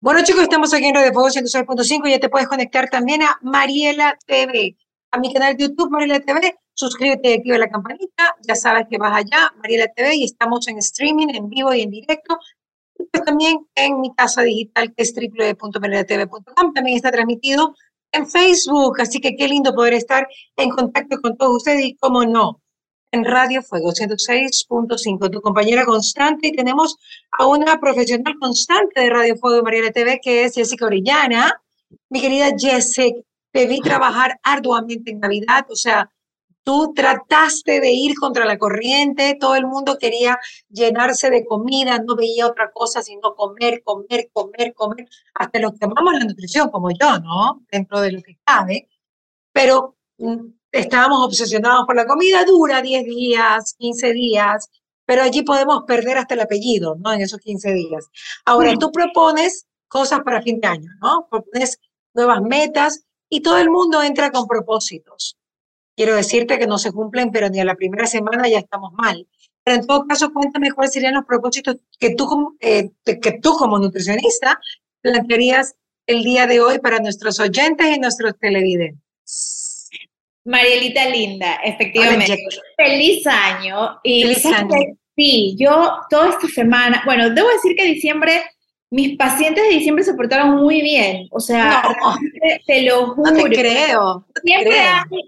Bueno, chicos, estamos aquí en Radio Fuego 106.5 y ya te puedes conectar también a Mariela TV, a mi canal de YouTube Mariela TV. Suscríbete y activa la campanita. Ya sabes que vas allá, Mariela TV, y estamos en streaming, en vivo y en directo. Y pues también en mi casa digital, que es www.marilatv.com. También está transmitido en Facebook, así que qué lindo poder estar en contacto con todos ustedes y cómo no, en Radio Fuego 106.5, tu compañera constante. Y tenemos a una profesional constante de Radio Fuego y Mariela TV, que es Jessica Orellana. Mi querida Jessica, te vi trabajar arduamente en Navidad, o sea, tú trataste de ir contra la corriente, todo el mundo quería llenarse de comida, no veía otra cosa sino comer, comer, comer, comer, hasta los que amamos la nutrición, como yo, ¿no? Dentro de lo que cabe, pero mm, estábamos obsesionados por la comida, dura 10 días, 15 días, pero allí podemos perder hasta el apellido, ¿no? En esos 15 días. Ahora, tú propones cosas para fin de año, ¿no? Propones nuevas metas y todo el mundo entra con propósitos. Quiero decirte que no se cumplen, pero ni a la primera semana ya estamos mal. Pero en todo caso, cuéntame cuáles serían los propósitos que tú, como, eh, que tú como nutricionista plantearías el día de hoy para nuestros oyentes y nuestros televidentes. Marielita linda, efectivamente. Feliz año. Y Feliz año. Sí, yo toda esta semana, bueno, debo decir que diciembre, mis pacientes de diciembre se portaron muy bien. O sea, te lo juro. No te creo. Siempre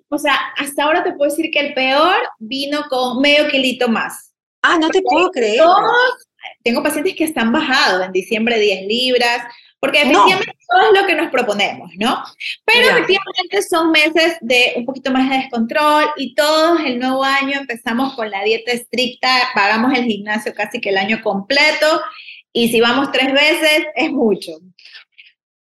o sea, hasta ahora te puedo decir que el peor vino con medio kilito más. Ah, no te puedo creer. Todos, tengo pacientes que están bajados en diciembre 10 libras, porque efectivamente todo es lo que nos proponemos, ¿no? Pero efectivamente son meses de un poquito más de descontrol y todos el nuevo año empezamos con la dieta estricta, pagamos el gimnasio casi que el año completo y si vamos tres veces es mucho.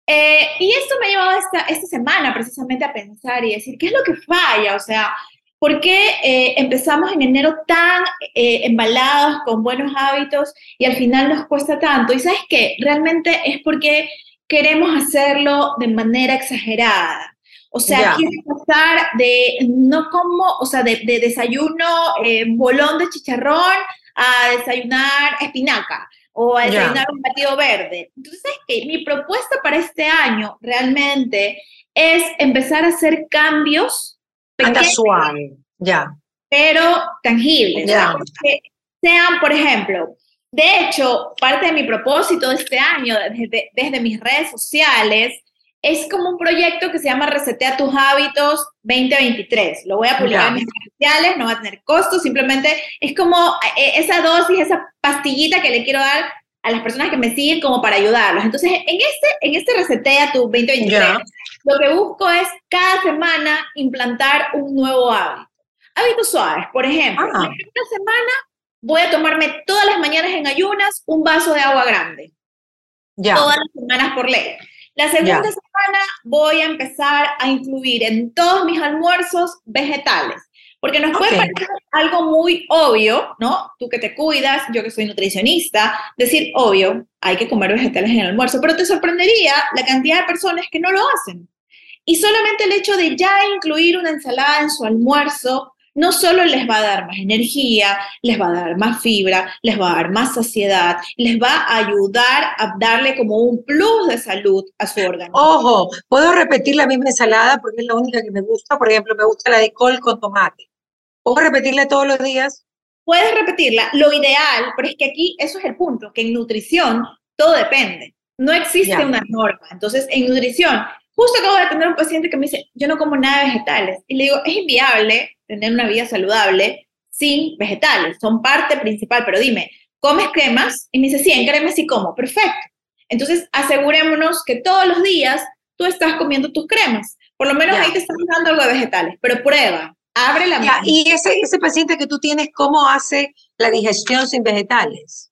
Eh, y esto me ha llevado esta, esta semana precisamente a pensar y decir, ¿qué es lo que falla? O sea, ¿Por qué eh, empezamos en enero tan eh, embalados con buenos hábitos y al final nos cuesta tanto? Y sabes qué, realmente es porque queremos hacerlo de manera exagerada. O sea, quiero pasar de no como, o sea, de, desayuno eh, bolón de chicharrón a desayunar espinaca o a desayunar un batido verde. Entonces, ¿sabes qué? Mi propuesta para este año realmente es empezar a hacer cambios Anda suave, ya. Pero tangibles. Ya. que sean, por ejemplo, de hecho, parte de mi propósito de este año, desde, desde mis redes sociales, es como un proyecto que se llama Resetea tus hábitos 2023. Lo voy a publicar en mis redes sociales, no va a tener costo, simplemente es como eh, esa dosis, esa pastillita que le quiero dar a las personas que me siguen como para ayudarlos. Entonces, en este, en este Resetea tu 2023, lo que busco es cada semana implantar un nuevo hábito. Hábitos suaves, por ejemplo, ah. la primera semana voy a tomarme todas las mañanas en ayunas un vaso de agua grande. Ya. Todas las semanas por ley. La segunda semana voy a empezar a incluir en todos mis almuerzos vegetales. Porque nos puede parecer algo muy obvio, ¿no? Tú que te cuidas, yo que soy nutricionista, decir, obvio, hay que comer vegetales en el almuerzo, pero te sorprendería la cantidad de personas que no lo hacen. Y solamente el hecho de ya incluir una ensalada en su almuerzo no solo les va a dar más energía, les va a dar más fibra, les va a dar más saciedad, les va a ayudar a darle como un plus de salud a su organismo. Ojo, puedo repetir la misma ensalada porque es la única que me gusta. Por ejemplo, me gusta la de col con tomate. ¿Puedo repetirla todos los días? Puedes repetirla. Lo ideal, pero es que aquí eso es el punto, que en nutrición todo depende. No existe una norma. Entonces, en nutrición, Justo acabo de tener un paciente que me dice, yo no como nada de vegetales. Y le digo, es inviable tener una vida saludable sin vegetales, son parte principal, pero dime, ¿comes cremas? Y me dice, sí, en cremas sí como, perfecto. Entonces, asegurémonos que todos los días tú estás comiendo tus cremas. Por lo menos ahí te están dando algo de vegetales, pero prueba, abre la mano. Y ese, ese paciente que tú tienes, ¿cómo hace la digestión sin vegetales?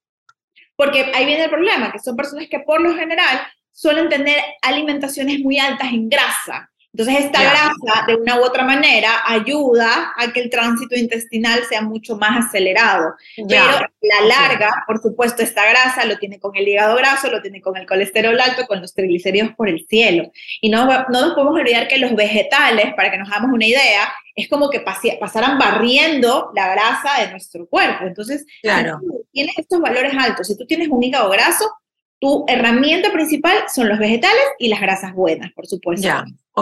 Porque ahí viene el problema, que son personas que por lo general suelen tener alimentaciones muy altas en grasa. Entonces, esta grasa, de una u otra manera, ayuda a que el tránsito intestinal sea mucho más acelerado. Pero la larga, por supuesto, esta grasa lo tiene con el hígado graso, lo tiene con el colesterol alto, con los triglicéridos por el cielo. Y no, no nos podemos olvidar que los vegetales, para que nos hagamos una idea, es como que pasaran barriendo la grasa de nuestro cuerpo. Entonces, claro. si tienes estos valores altos, si tú tienes un hígado graso, tu herramienta principal son los vegetales y las grasas buenas, por supuesto.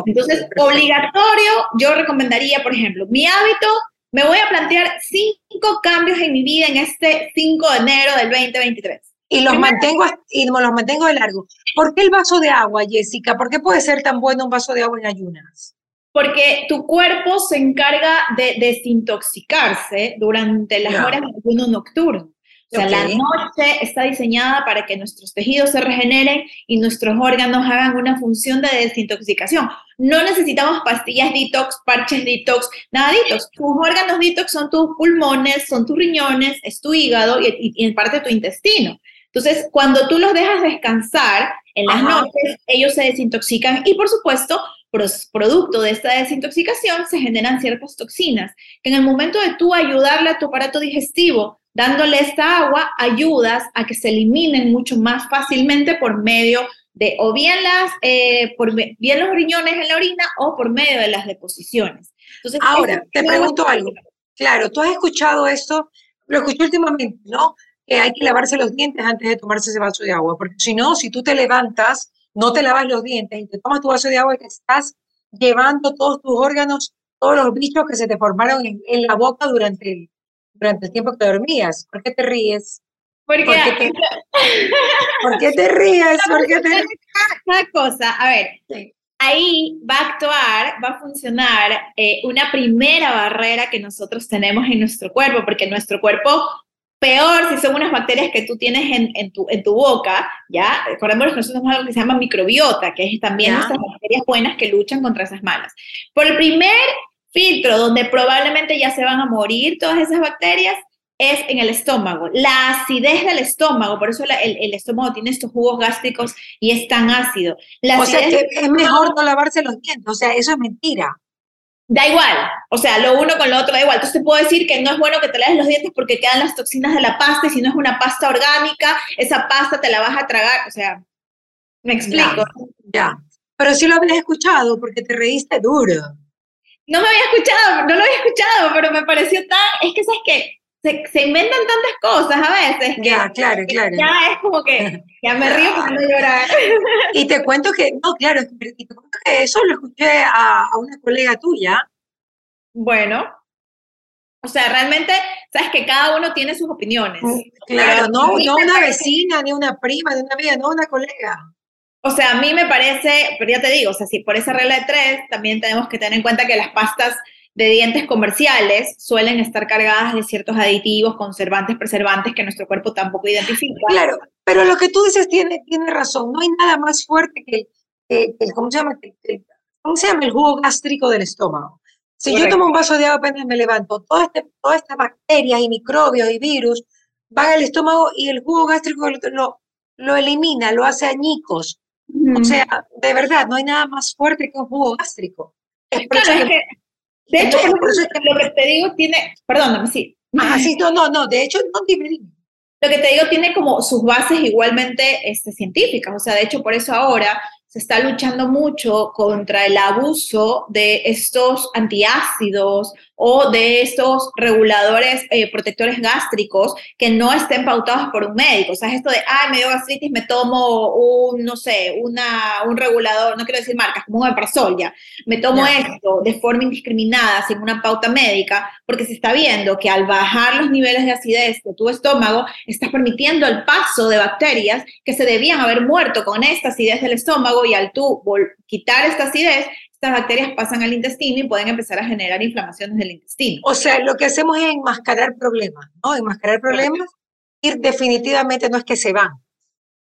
Entonces, obligatorio, yo recomendaría, por ejemplo, mi hábito, me voy a plantear cinco cambios en mi vida en este 5 de enero del 2023. Y los, mantengo, y los mantengo de largo. ¿Por qué el vaso de agua, Jessica? ¿Por qué puede ser tan bueno un vaso de agua en ayunas? Porque tu cuerpo se encarga de desintoxicarse durante las horas de ayuno nocturno. O sea, la noche está diseñada para que nuestros tejidos se regeneren y nuestros órganos hagan una función de desintoxicación. No necesitamos pastillas detox, parches detox, nada detox. Tus órganos detox son tus pulmones, son tus riñones, es tu hígado y, en parte tu intestino. Entonces, cuando tú los dejas descansar en las noches, ellos se desintoxican y, por supuesto, producto de esta desintoxicación se generan ciertas toxinas que en el momento de tú ayudarle a tu aparato digestivo dándole esta agua, ayudas a que se eliminen mucho más fácilmente por medio de o bien, las, eh, por bien los riñones en la orina o por medio de las deposiciones. Entonces, Ahora, te pregunto algo. Claro, tú has escuchado esto, lo escuché últimamente, ¿no? Que hay que lavarse los dientes antes de tomarse ese vaso de agua, porque si no, si tú te levantas, no te lavas los dientes y te tomas tu vaso de agua y te estás llevando todos tus órganos, todos los bichos que se te formaron en, en la boca durante el, durante el tiempo que dormías. ¿Por qué te ríes? Porque, ¿Por, qué te, ¿Por qué te ríes? ¿Por qué te Una cosa, a ver, ahí va a actuar, va a funcionar eh, una primera barrera que nosotros tenemos en nuestro cuerpo, porque nuestro cuerpo, peor si son unas bacterias que tú tienes en, en, tu, en tu boca, ¿ya? Recordemos que nosotros tenemos algo que se llama microbiota, que es también esas bacterias buenas que luchan contra esas malas. Por el primer filtro donde probablemente ya se van a morir todas esas bacterias es en el estómago. La acidez del estómago, por eso el, estómago tiene estos jugos gástricos y es tan ácido. o sea que es mejor no lavarse los dientes, o sea, eso es mentira. Da igual, o sea, lo uno con lo otro da igual. Entonces te puedo decir que no es bueno que te laves los dientes porque quedan las toxinas de la pasta y si no es una pasta orgánica, esa pasta te la vas a tragar, o sea, me explico. ya. pero sí lo habías escuchado porque te reíste duro no me había escuchado, no lo había escuchado, pero me pareció tan, es que sabes que se, se, inventan tantas cosas a veces. Que ya, claro, claro. Ya es como que ya me río cuando llorar. Y te cuento que, no, claro, y te cuento que eso lo escuché a, a una colega tuya. Bueno, o sea, realmente, sabes que cada uno tiene sus opiniones. Claro, no, no una vecina, ni una prima, ni una amiga, no una colega. O sea, a mí me parece, pero ya te digo, o sea, si por esa regla de tres, también tenemos que tener en cuenta que las pastas de dientes comerciales suelen estar cargadas de ciertos aditivos, conservantes, preservantes que nuestro cuerpo tampoco identifica. Claro, pero lo que tú dices tiene, tiene razón. No hay nada más fuerte que, ¿cómo, se llama? ¿cómo se llama? El jugo gástrico del estómago. Si yo tomo un vaso de agua apenas me levanto, todas este, toda estas bacterias y microbios y virus van al estómago y el jugo gástrico lo, lo elimina, lo hace añicos, o sea, de verdad, no hay nada más fuerte que un jugo gástrico. Es claro, que, de hecho, por eso lo que te digo tiene, perdóname, sí. Ah, sí, no, no, no, de hecho, no, Lo que te digo tiene como sus bases igualmente este, científicas, o sea, de hecho, por eso ahora se está luchando mucho contra el abuso de estos antiácidos o de estos reguladores eh, protectores gástricos que no estén pautados por un médico. O sea, esto de, ay, me dio gastritis, me tomo un, no sé, una, un regulador, no quiero decir marcas, como un Epersol ya. Me tomo esto de forma indiscriminada, sin una pauta médica, porque se está viendo que al bajar los niveles de acidez de tu estómago, estás permitiendo el paso de bacterias que se debían haber muerto con esta acidez del estómago y al tú quitar esta acidez, estas bacterias pasan al intestino y pueden empezar a generar inflamaciones del intestino. O sea, lo que hacemos es enmascarar problemas, ¿no? Enmascarar problemas y definitivamente no es que se van,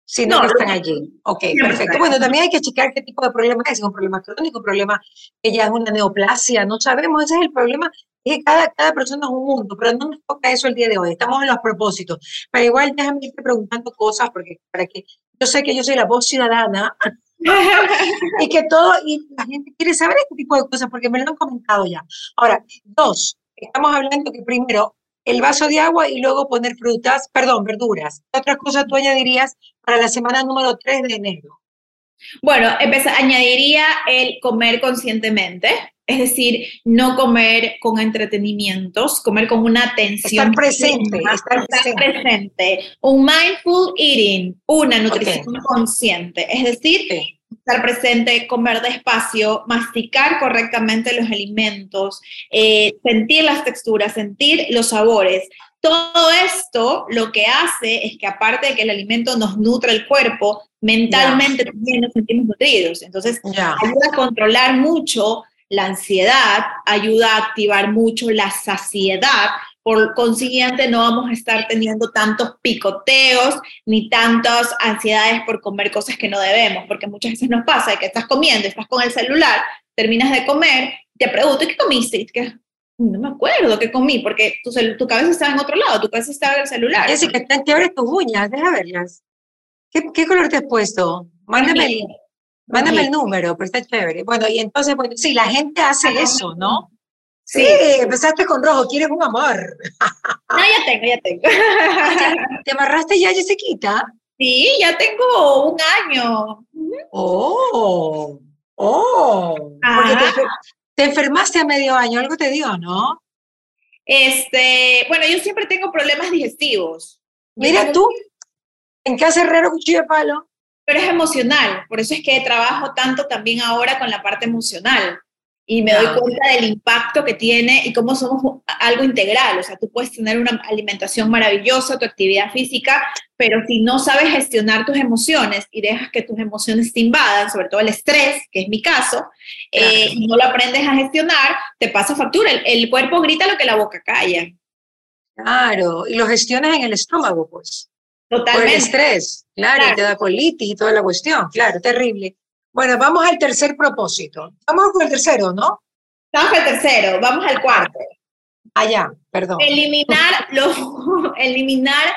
sino que están allí. Ok, perfecto. Bueno, también hay que checar qué tipo de problema es. ¿Es un problema crónico, un problema que ya es una neoplasia? No sabemos, ese es el problema. Es que cada, cada persona es un mundo, pero no nos toca eso el día de hoy. Estamos en los propósitos. Pero igual déjame irte preguntando cosas, porque para que yo sé que yo soy la voz ciudadana y que todo, y la gente quiere saber este tipo de cosas porque me lo han comentado ya. Ahora, dos, estamos hablando que primero el vaso de agua y luego poner frutas, perdón, verduras. ¿Qué otras cosas tú añadirías para la semana número 3 de enero? Bueno, añadiría el comer conscientemente, Es decir, no comer con entretenimientos, comer con una atención. Estar presente, estar, presente. Un mindful eating, una nutrición consciente. Es decir, estar presente, comer despacio, masticar correctamente los alimentos, eh, sentir las texturas, sentir los sabores. Todo esto lo que hace es que aparte de que el alimento nos nutre el cuerpo, mentalmente también nos sentimos nutridos. Entonces, ayuda a controlar mucho la ansiedad, ayuda a activar mucho la saciedad. Por consiguiente, no vamos a estar teniendo tantos picoteos ni tantas ansiedades por comer cosas que no debemos, porque muchas veces nos pasa que estás comiendo, estás con el celular, terminas de comer, te pregunto, ¿qué comiste? no me acuerdo qué comí, porque tu, tu cabeza estaba en otro lado, tu cabeza estaba en el celular. que están chéveres tus uñas, deja verlas. ¿Qué, ¿Qué, color te has puesto? Mándame el, mándame el número, pero está chévere. Bueno, y entonces, bueno, sí, la gente hace eso, ¿no? Sí, empezaste con rojo, quieres un amor. No, ya tengo, ya tengo. ¿Te amarraste ya, Jessiquita? Sí, ya tengo un año. Oh, oh. Te enfermaste a medio año, algo te dio, ¿no? Este, bueno, yo siempre tengo problemas digestivos. Mira tú, en casa herrero cuchillo de palo. Pero es emocional, por eso es que trabajo tanto también ahora con la parte emocional y me doy cuenta del impacto que tiene y cómo somos algo integral. O sea, tú puedes tener una alimentación maravillosa, tu actividad física, pero si no sabes gestionar tus emociones y dejas que tus emociones te invadan, sobre todo el estrés, que es mi caso, eh, y no lo aprendes a gestionar, te pasa factura. El, cuerpo grita lo que la boca calla. Claro, y lo gestionas en el estómago, pues. Totalmente. Por el estrés, claro, claro. y te da colitis y toda la cuestión, claro, terrible. Bueno, vamos al tercer propósito. Vamos con el tercero, ¿no? Vamos al tercero, vamos al cuarto. Allá, ah, perdón. Eliminar, los, eliminar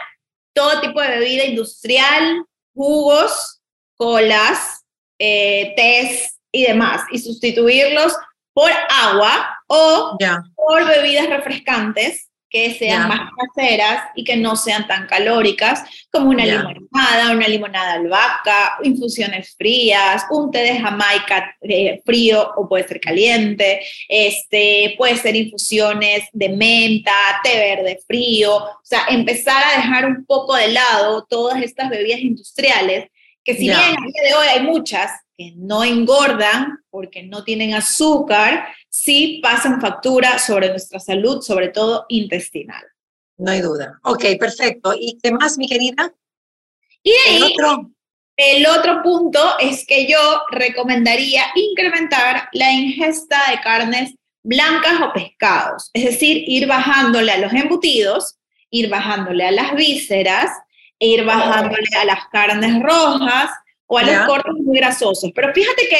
todo tipo de bebida industrial, jugos, colas, eh, tés y demás, y sustituirlos por agua o por bebidas refrescantes que sean más caseras y que no sean tan calóricas, como una limonada, una limonada albahaca, infusiones frías, un té de Jamaica eh, frío o puede ser caliente, este, puede ser infusiones de menta, té verde frío, o sea, empezar a dejar un poco de lado todas estas bebidas industriales, que si bien a día de hoy hay muchas que no engordan porque no tienen azúcar, sí pasan factura sobre nuestra salud, sobre todo intestinal. No hay duda. Ok, perfecto. ¿Y qué más, mi querida? Y de ahí, el otro, el otro punto es que yo recomendaría incrementar la ingesta de carnes blancas o pescados, es decir, ir bajándole a los embutidos, ir bajándole a las vísceras, e ir bajándole a las carnes rojas o a los cortes muy grasosos. Pero fíjate que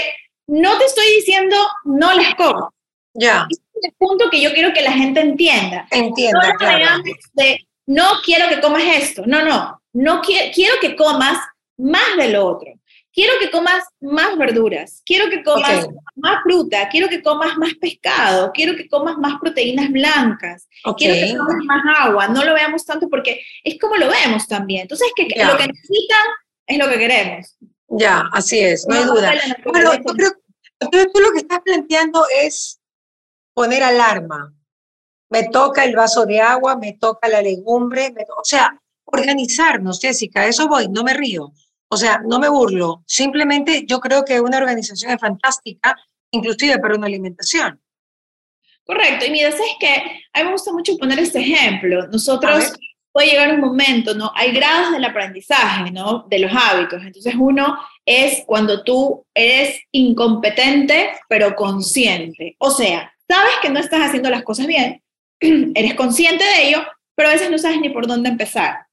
no te estoy diciendo no las comas. Ya. es el punto que yo quiero que la gente entienda. Entienda, no claro. de, no quiero que comas esto. No, no. No quiero, quiero que comas más de lo otro. Quiero que comas más verduras, quiero que comas más fruta, quiero que comas más pescado, quiero que comas más proteínas blancas, quiero que comas más agua. No lo veamos tanto porque es como lo vemos también. Entonces, que lo que necesitan es lo que queremos. Ya, así es, no, hay duda. Pero yo creo, tú lo que estás planteando es poner alarma. Me toca el vaso de agua, me toca la legumbre, o sea, organizarnos, Jessica, eso voy, no me río. O sea, no me burlo. Simplemente yo creo que una organización es fantástica, inclusive para una alimentación. Correcto. Y mira, es que a mí me gusta mucho poner este ejemplo. Nosotros puede llegar un momento, ¿no? Hay grados del aprendizaje, ¿no? De los hábitos. Entonces, uno es cuando tú eres incompetente, pero consciente. O sea, sabes que no estás haciendo las cosas bien, eres consciente de ello, pero a veces no sabes ni por dónde empezar.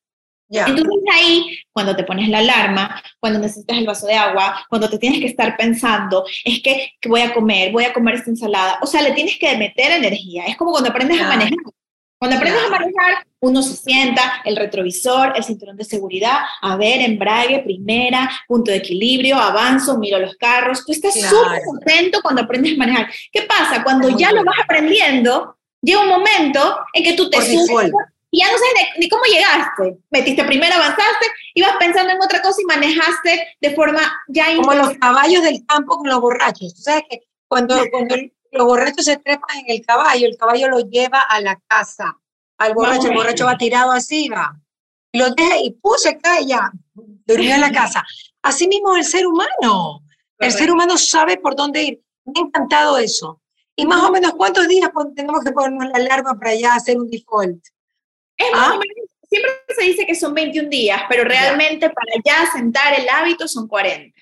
Entonces ahí, cuando te pones la alarma, cuando necesitas el vaso de agua, cuando te tienes que estar pensando, es que, voy a comer, voy a comer esta ensalada, o sea, le tienes que meter energía. Es como cuando aprendes a manejar. Cuando aprendes a manejar, uno se sienta, el retrovisor, el cinturón de seguridad, a ver, embrague, primera, punto de equilibrio, avanzo, miro los carros. Tú estás súper contento cuando aprendes a manejar. ¿Qué pasa? Cuando ya lo vas aprendiendo, llega un momento en que tú te subes y ya no sabes ni, cómo llegaste. Metiste primero, avanzaste, ibas pensando en otra cosa y manejaste de forma ya... Como los caballos del campo con los borrachos. Tú sabes que cuando, cuando los borrachos se trepan en el caballo, el caballo lo lleva a la casa, al borracho, el borracho va tirado así, va, y lo deja y puse cae ya, durmió en la casa. Así mismo el ser humano, el ser humano sabe por dónde ir. Me ha encantado eso. Y más o menos, ¿cuántos días tenemos que ponernos la alarma para ya hacer un default? ¿Ah? siempre se dice que son 21 días, pero realmente para ya sentar el hábito son 40.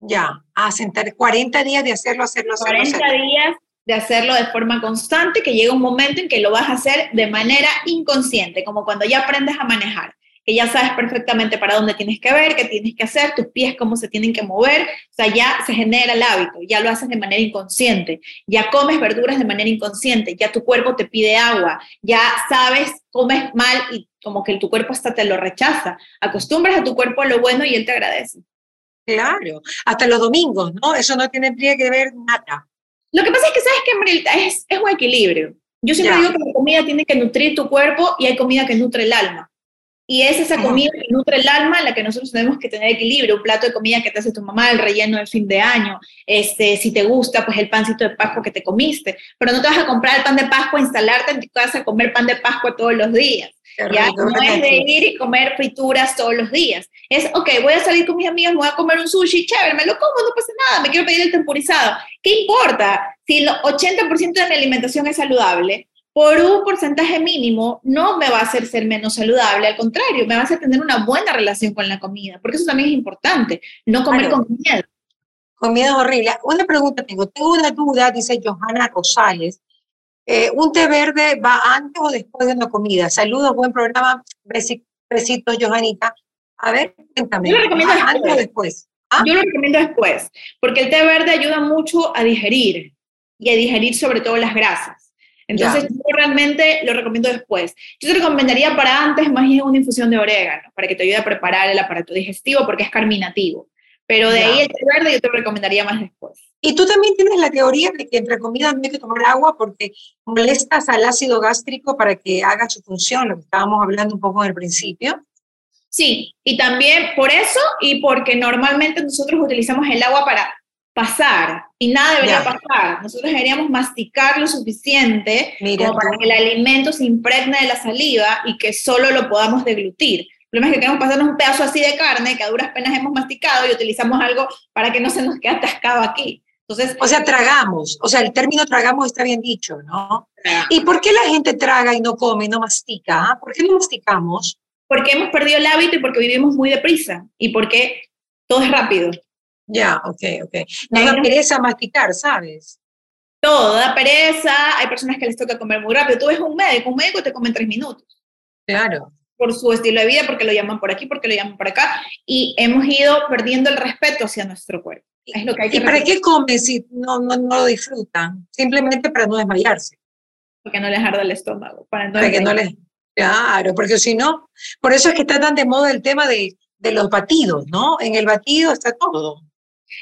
Ya, a sentar 40 días de hacerlo, hacerlo, hacerlo. 40 días de hacerlo de forma constante, que llega un momento en que lo vas a hacer de manera inconsciente, como cuando ya aprendes a manejar que ya sabes perfectamente para dónde tienes que ver, qué tienes que hacer, tus pies cómo se tienen que mover, o sea, ya se genera el hábito, ya lo haces de manera inconsciente, ya comes verduras de manera inconsciente, ya tu cuerpo te pide agua, ya sabes, comes mal y como que tu cuerpo hasta te lo rechaza, acostumbras a tu cuerpo a lo bueno y él te agradece. Claro, hasta los domingos, ¿no? Eso no tiene que ver nada. Lo que pasa es que sabes que es, es un equilibrio. Yo siempre digo que la comida tiene que nutrir tu cuerpo y hay comida que nutre el alma. Y es esa comida que nutre el alma en la que nosotros tenemos que tener equilibrio. Un plato de comida que te hace tu mamá, el relleno del fin de año. Este, si te gusta, pues el pancito de Pascua que te comiste. Pero no te vas a comprar el pan de Pascua, instalarte en tu casa a comer pan de Pascua todos los días. ¿ya? no es de ir y comer frituras todos los días. Es, ok, voy a salir con mis amigos, voy a comer un sushi, chévere, me lo como, no pasa nada, me quiero pedir el temporizado. ¿Qué importa? Si el 80% de mi alimentación es saludable, por un porcentaje mínimo no me va a hacer ser menos saludable, al contrario, me va a hacer tener una buena relación con la comida, porque eso también es importante, no comer con miedo. Con miedo horrible. Una pregunta tengo, tengo una duda, dice Johanna Rosales. Eh, ¿Un té verde va antes o después de una comida? Saludos, buen programa. Besitos, Johanita. A ver, cuéntame. Yo lo recomiendo antes o después. ¿Ah? Yo lo recomiendo después, porque el té verde ayuda mucho a digerir y a digerir sobre todo las grasas. Entonces, yo realmente lo recomiendo después. Yo te recomendaría para antes más bien una infusión de orégano, para que te ayude a preparar el aparato digestivo, porque es carminativo. Pero de ahí el té verde yo te recomendaría más después. Y tú también tienes la teoría de que entre comidas no hay que tomar agua porque molestas al ácido gástrico para que haga su función, lo que estábamos hablando un poco en el principio. Sí, y también por eso y porque normalmente nosotros utilizamos el agua para pasar y nada debería pasar. Nosotros deberíamos masticar lo suficiente como para que el alimento se impregne de la saliva y que solo lo podamos deglutir. El problema es que queremos pasarnos un pedazo así de carne que a duras penas hemos masticado y utilizamos algo para que no se nos quede atascado aquí. Entonces, o sea, tragamos, o sea, el término tragamos está bien dicho, ¿no? ¿Y por qué la gente traga y no come, no mastica? Ah? ¿Por qué no masticamos? Porque hemos perdido el hábito y porque vivimos muy deprisa y porque todo es rápido. Ya, ok, ok. No da pereza masticar, ¿sabes? Todo, da pereza, hay personas que les toca comer muy rápido. Tú ves un médico, un médico te come en tres minutos. Claro. Por su estilo de vida, porque lo llaman por aquí, porque lo llaman por acá, y hemos ido perdiendo el respeto hacia nuestro cuerpo. Es lo que hay que ¿Y para qué comen si no, no, no, lo disfrutan? Simplemente para no desmayarse. Porque no les arda el estómago. Para, no para que no les... Claro, porque si no, por eso es que está tan de moda el tema de, de los batidos, ¿no? En el batido está todo.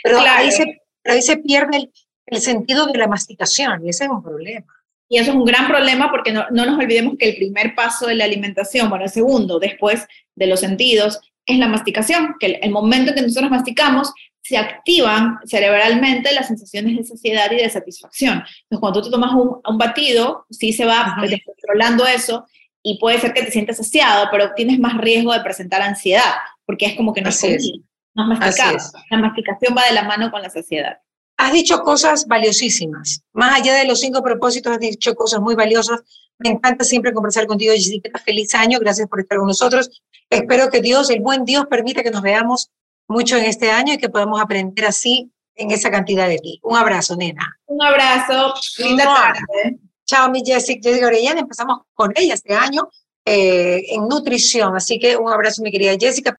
Pero, ahí, se, ahí se pierde el, sentido de la masticación y ese es un problema. Y eso es un gran problema porque no, no, nos olvidemos que el primer paso de la alimentación, bueno, el segundo, después de los sentidos, es la masticación, que el, momento en que nosotros masticamos, se activan cerebralmente las sensaciones de saciedad y de satisfacción. Entonces, cuando tú tomas un, un batido, sí se va controlando eso y puede ser que te sientas saciado, pero tienes más riesgo de presentar ansiedad, porque es como que no Así es. La masticación va de la mano con la saciedad. Has dicho cosas valiosísimas. Más allá de los cinco propósitos, has dicho cosas muy valiosas. Me encanta siempre conversar contigo, Jessica. Feliz año. Gracias por estar con nosotros. Espero que Dios, el buen Dios, permita que nos veamos mucho en este año y que podamos aprender así en esa cantidad de ti. Un abrazo, nena. Un abrazo. Linda tarde. Chao, mi Jessica. Jessica Orellana. Empezamos con ella este año eh, en nutrición. Así que un abrazo, mi querida Jessica.